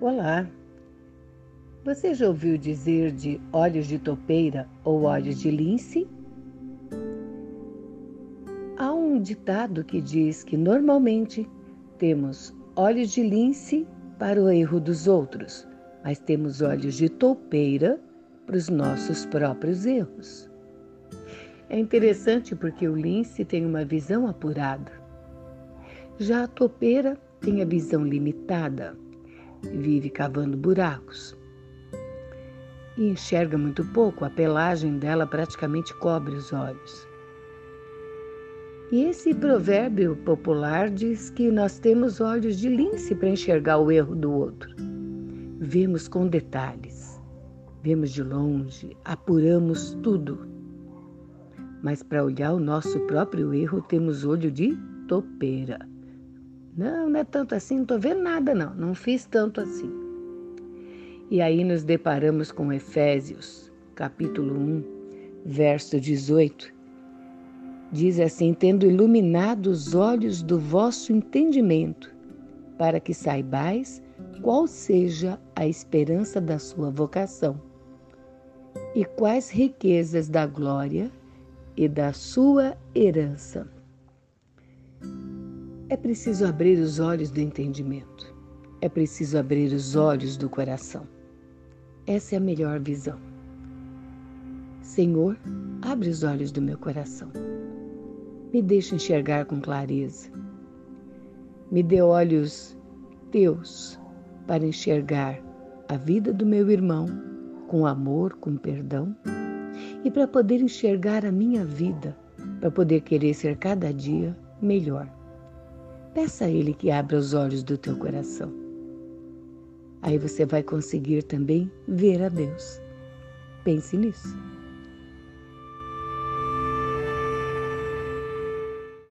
Olá! Você já ouviu dizer de olhos de topeira ou olhos de lince? Há um ditado que diz que normalmente temos olhos de lince para o erro dos outros, mas temos olhos de toupeira para os nossos próprios erros. É interessante porque o lince tem uma visão apurada. Já a topeira tem a visão limitada vive cavando buracos. E enxerga muito pouco, a pelagem dela praticamente cobre os olhos. E esse provérbio popular diz que nós temos olhos de lince para enxergar o erro do outro. Vemos com detalhes, vemos de longe, apuramos tudo. Mas para olhar o nosso próprio erro, temos olho de topeira. Não, não é tanto assim, não estou vendo nada, não. Não fiz tanto assim. E aí nos deparamos com Efésios, capítulo 1, verso 18. Diz assim: Tendo iluminado os olhos do vosso entendimento, para que saibais qual seja a esperança da sua vocação e quais riquezas da glória e da sua herança é preciso abrir os olhos do entendimento. É preciso abrir os olhos do coração. Essa é a melhor visão. Senhor, abre os olhos do meu coração. Me deixe enxergar com clareza. Me dê olhos teus para enxergar a vida do meu irmão com amor, com perdão e para poder enxergar a minha vida, para poder querer ser cada dia melhor. Peça a Ele que abra os olhos do teu coração. Aí você vai conseguir também ver a Deus. Pense nisso.